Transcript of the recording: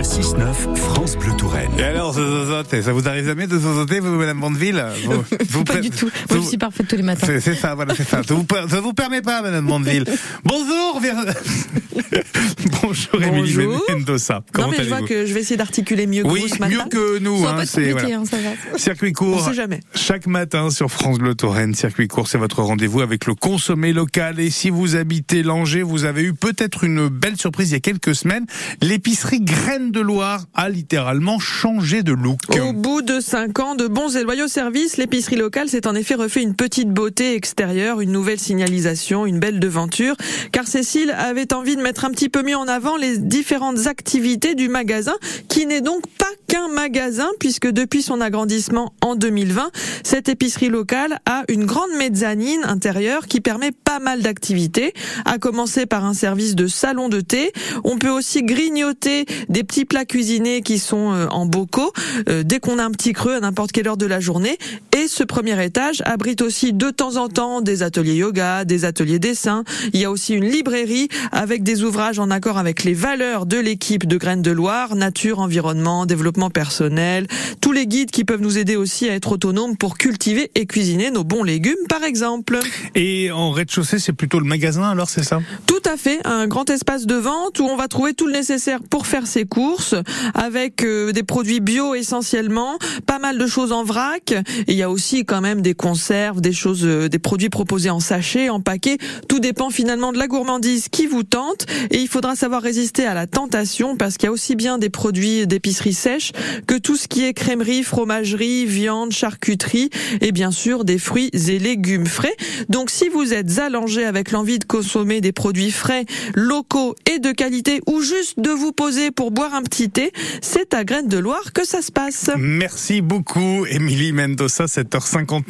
Le 6-9, France Bleu Touraine. Et alors, ça vous arrive jamais de zozoter, vous, Madame Bondeville? Vous, vous Pas du tout. Moi, je vous- suis parfaite tous les matins. C'est c'est ça, voilà, c'est ça. Ça vous, ça vous permet pas, Madame Bondeville. Bonjour, Ver- Bonjour, Émilie Bonjour. Mendoza. Comment non mais je vois que je vais essayer d'articuler mieux que Oui, vous ce matin. mieux que nous. Hein, pas être c'est compliqué, voilà. hein, ça va. Circuit On court. sait jamais. Chaque matin sur France Bleu Touraine, circuit court, c'est votre rendez-vous avec le consommé local. Et si vous habitez Langeais, vous avez eu peut-être une belle surprise il y a quelques semaines. L'épicerie Graines de Loire a littéralement changé de look. Au bout de cinq ans de bons et loyaux services, l'épicerie locale s'est en effet refait une petite beauté extérieure, une nouvelle signalisation, une belle devanture, car Cécile avait envie de mettre un petit peu mieux en avant les différentes activités du magasin, qui n'est donc pas qu'un magasin, puisque depuis son agrandissement en 2020, cette épicerie locale a une grande mezzanine intérieure qui permet pas mal d'activités, à commencer par un service de salon de thé. On peut aussi grignoter des petits plats cuisinés qui sont euh, en bocaux euh, dès qu'on a un petit creux à n'importe quelle heure de la journée. Et ce premier étage abrite aussi de temps en temps des ateliers yoga, des ateliers dessin. Il y a aussi une librairie avec des ouvrages en accord avec les valeurs de l'équipe de Graines de Loire, nature, environnement, développement personnel, tous les guides qui peuvent nous aider aussi à être autonomes pour cultiver et cuisiner nos bons légumes par exemple. Et en rez-de-chaussée, c'est plutôt le magasin, alors c'est ça? Tout à fait, un grand espace de vente où on va trouver tout le nécessaire pour faire ses avec euh, des produits bio essentiellement, pas mal de choses en vrac. Et il y a aussi quand même des conserves, des choses, euh, des produits proposés en sachet, en paquet. Tout dépend finalement de la gourmandise qui vous tente. Et il faudra savoir résister à la tentation parce qu'il y a aussi bien des produits d'épicerie sèche que tout ce qui est crèmerie, fromagerie, viande, charcuterie et bien sûr des fruits et légumes frais. Donc si vous êtes allongé avec l'envie de consommer des produits frais, locaux et de qualité ou juste de vous poser pour boire c'est à Graines de Loire que ça se passe. Merci beaucoup, Émilie Mendoza, 7h59.